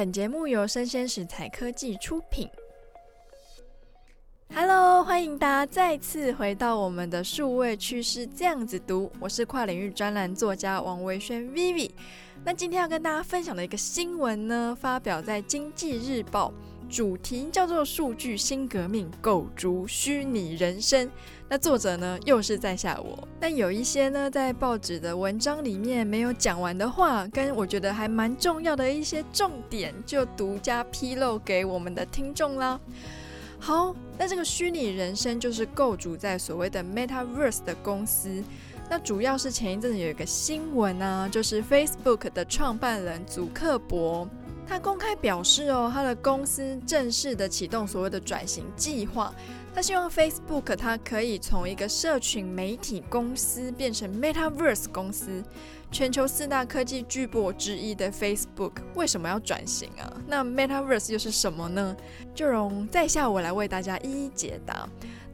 本节目由生鲜食材科技出品。Hello，欢迎大家再次回到我们的数位趋势这样子读，我是跨领域专栏作家王维轩 Vivi。那今天要跟大家分享的一个新闻呢，发表在《经济日报》。主题叫做“数据新革命，构筑虚拟人生”。那作者呢，又是在下我。那有一些呢，在报纸的文章里面没有讲完的话，跟我觉得还蛮重要的一些重点，就独家披露给我们的听众啦。好，那这个虚拟人生就是构筑在所谓的 Metaverse 的公司。那主要是前一阵子有一个新闻啊，就是 Facebook 的创办人祖克伯。他公开表示，哦，他的公司正式的启动所谓的转型计划。他希望 Facebook 它可以从一个社群媒体公司变成 Metaverse 公司。全球四大科技巨擘之一的 Facebook 为什么要转型啊？那 Metaverse 又是什么呢？就容在下我来为大家一一解答。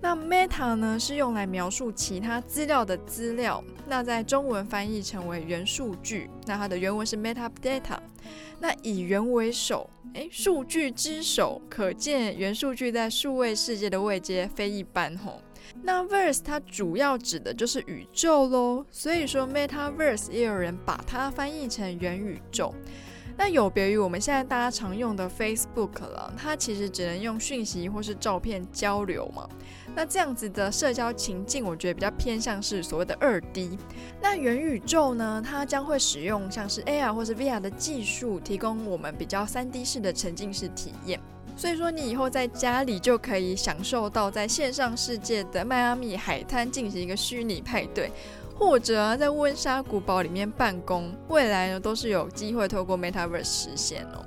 那 Meta 呢，是用来描述其他资料的资料，那在中文翻译成为元数据，那它的原文是 Meta Data。那以元为首，诶，数据之首，可见元数据在数位世界的位阶非一般吼。那 Verse 它主要指的就是宇宙喽，所以说 Metaverse 也有人把它翻译成元宇宙。那有别于我们现在大家常用的 Facebook 了，它其实只能用讯息或是照片交流嘛。那这样子的社交情境，我觉得比较偏向是所谓的二 D。那元宇宙呢，它将会使用像是 AR 或是 VR 的技术，提供我们比较三 D 式的沉浸式体验。所以说，你以后在家里就可以享受到在线上世界的迈阿密海滩进行一个虚拟派对。或者，在温莎古堡里面办公，未来呢都是有机会透过 Metaverse 实现哦。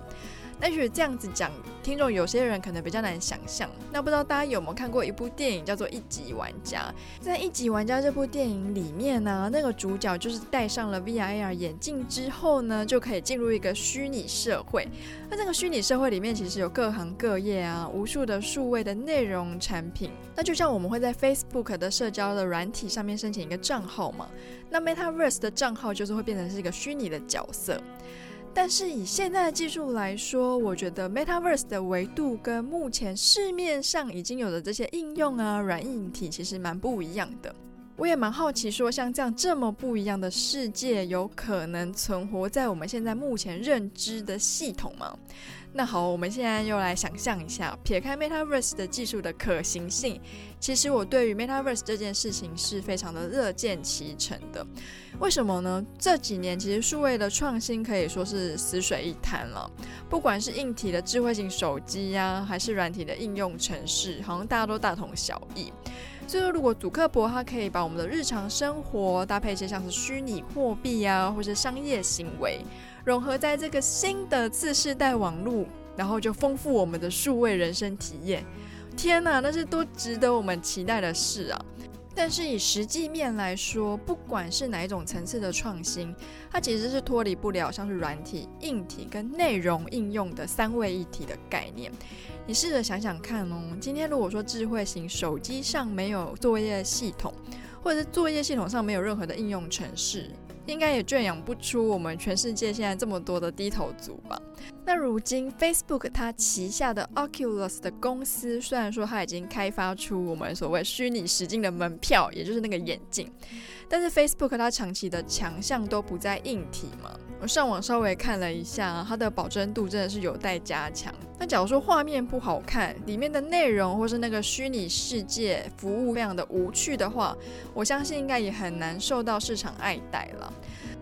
但是这样子讲，听众有些人可能比较难想象。那不知道大家有没有看过一部电影叫做《一级玩家》？在《一级玩家》这部电影里面呢、那个主角就是戴上了 VR 眼镜之后呢，就可以进入一个虚拟社会。那这个虚拟社会里面其实有各行各业啊，无数的数位的内容产品。那就像我们会在 Facebook 的社交的软体上面申请一个账号嘛，那 Metaverse 的账号就是会变成是一个虚拟的角色。但是以现在的技术来说，我觉得 Metaverse 的维度跟目前市面上已经有的这些应用啊、软硬体其实蛮不一样的。我也蛮好奇，说像这样这么不一样的世界，有可能存活在我们现在目前认知的系统吗？那好，我们现在又来想象一下，撇开 Metaverse 的技术的可行性，其实我对于 Metaverse 这件事情是非常的乐见其成的。为什么呢？这几年其实数位的创新可以说是死水一潭了，不管是硬体的智慧型手机呀、还是软体的应用程式，好像大家都大同小异。所以，如果祖克伯他可以把我们的日常生活搭配一些像是虚拟货币啊，或是商业行为。融合在这个新的次世代网络，然后就丰富我们的数位人生体验。天呐，那是多值得我们期待的事啊！但是以实际面来说，不管是哪一种层次的创新，它其实是脱离不了像是软体、硬体跟内容应用的三位一体的概念。你试着想想看哦，今天如果说智慧型手机上没有作业系统，或者是作业系统上没有任何的应用程式。应该也圈养不出我们全世界现在这么多的低头族吧？那如今 Facebook 它旗下的 Oculus 的公司，虽然说它已经开发出我们所谓虚拟实境的门票，也就是那个眼镜，但是 Facebook 它长期的强项都不在硬体嘛。我上网稍微看了一下，它的保真度真的是有待加强。那假如说画面不好看，里面的内容或是那个虚拟世界服务非常的无趣的话，我相信应该也很难受到市场爱戴了。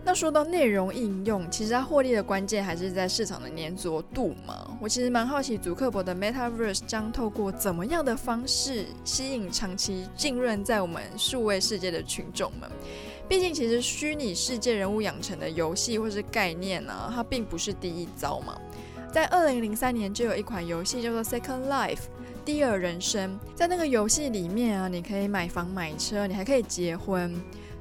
那说到内容应用，其实它获利的关键还是在市场的黏着度嘛。我其实蛮好奇，祖克伯的 Metaverse 将透过怎么样的方式吸引长期浸润在我们数位世界的群众们。毕竟，其实虚拟世界人物养成的游戏或是概念呢、它并不是第一招嘛。在二零零三年就有一款游戏叫做 Second Life，第二人生。在那个游戏里面啊，你可以买房买车，你还可以结婚。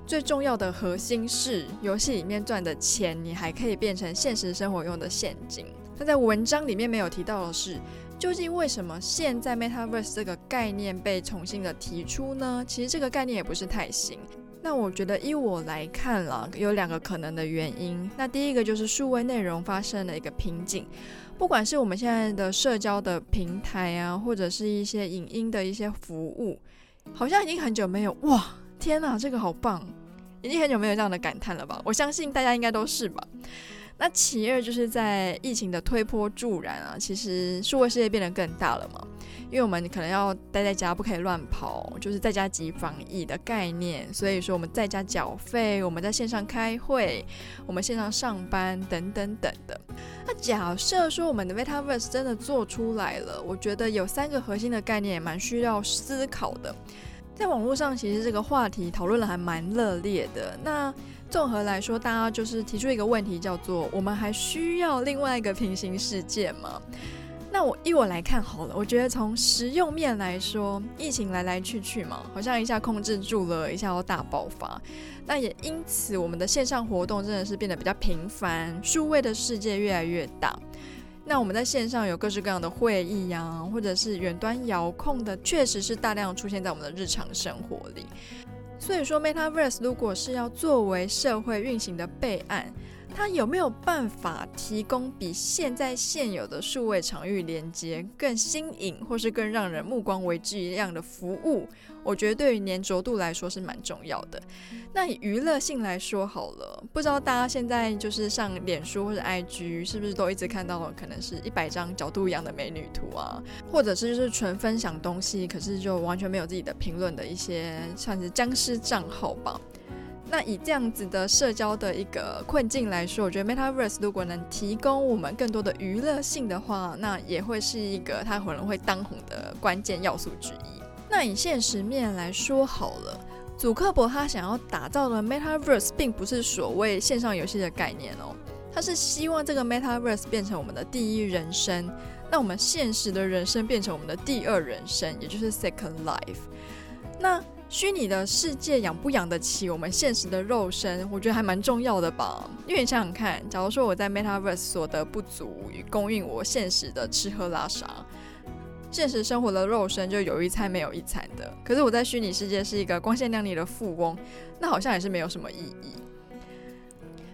最重要的核心是，游戏里面赚的钱，你还可以变成现实生活用的现金。那在文章里面没有提到的是，究竟为什么现在 Metaverse 这个概念被重新的提出呢？其实这个概念也不是太新。那我觉得依我来看了，有两个可能的原因。那第一个就是数位内容发生了一个瓶颈，不管是我们现在的社交的平台啊，或者是一些影音的一些服务，好像已经很久没有哇，天哪，这个好棒，已经很久没有这样的感叹了吧？我相信大家应该都是吧。那其二就是在疫情的推波助澜啊，其实数位世界变得更大了嘛，因为我们可能要待在家，不可以乱跑，就是在家即防疫的概念，所以说我们在家缴费，我们在线上开会，我们线上上班等等等的。那假设说我们的 Metaverse 真的做出来了，我觉得有三个核心的概念也蛮需要思考的。在网络上，其实这个话题讨论的还蛮热烈的。那综合来说，大家就是提出一个问题，叫做“我们还需要另外一个平行世界吗？”那我依我来看好了，我觉得从实用面来说，疫情来来去去嘛，好像一下控制住了，一下又大爆发。那也因此，我们的线上活动真的是变得比较频繁，数位的世界越来越大。那我们在线上有各式各样的会议呀、或者是远端遥控的，确实是大量出现在我们的日常生活里。所以说，Metaverse 如果是要作为社会运行的备案，它有没有办法提供比现在现有的数位场域连接更新颖，或是更让人目光为之一亮的服务？我觉得对于黏着度来说是蛮重要的。那以娱乐性来说好了，不知道大家现在就是上脸书或者 IG，是不是都一直看到了可能是一百张角度一样的美女图啊，或者是就是纯分享东西，可是就完全没有自己的评论的一些算是僵尸账号吧。那以这样子的社交的一个困境来说，我觉得 Metaverse 如果能提供我们更多的娱乐性的话，那也会是一个它可能会当红的关键要素之一。那以现实面来说好了，祖克伯他想要打造的 Metaverse 并不是所谓线上游戏的概念哦，他是希望这个 Metaverse 变成我们的第一人生，那我们现实的人生变成我们的第二人生，也就是 Second Life。那虚拟的世界养不养得起我们现实的肉身？我觉得还蛮重要的吧。因为你想想看，假如说我在 Metaverse 所得不足以供应我现实的吃喝拉撒，现实生活的肉身就有一餐没有一餐的。可是我在虚拟世界是一个光鲜亮丽的富翁，那好像也是没有什么意义。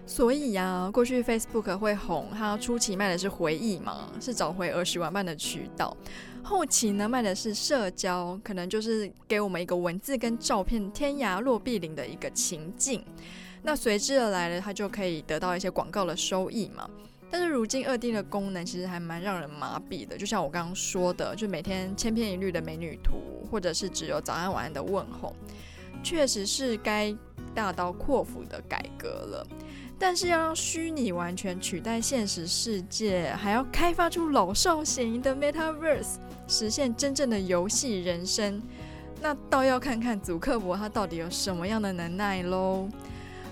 所以呀、过去 Facebook 会红，它初期卖的是回忆嘛，是找回儿时玩伴的渠道。后期呢，卖的是社交，可能就是给我们一个文字跟照片天涯若比邻的一个情境。那随之而来的，它就可以得到一些广告的收益嘛。但是如今二 D 的功能其实还蛮让人麻痹的，就像我刚刚说的，就每天千篇一律的美女图，或者是只有早安晚安的问候，确实是该大刀阔斧的改革了。但是要让虚拟完全取代现实世界，还要开发出老少咸宜的 Metaverse，实现真正的游戏人生，那倒要看看祖克伯他到底有什么样的能耐喽。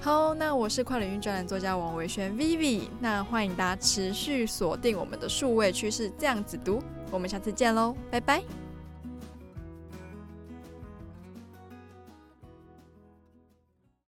好，那我是跨领域专栏作家王维轩 Vivi，那欢迎大家持续锁定我们的数位趋势这样子读，我们下次见喽，拜拜。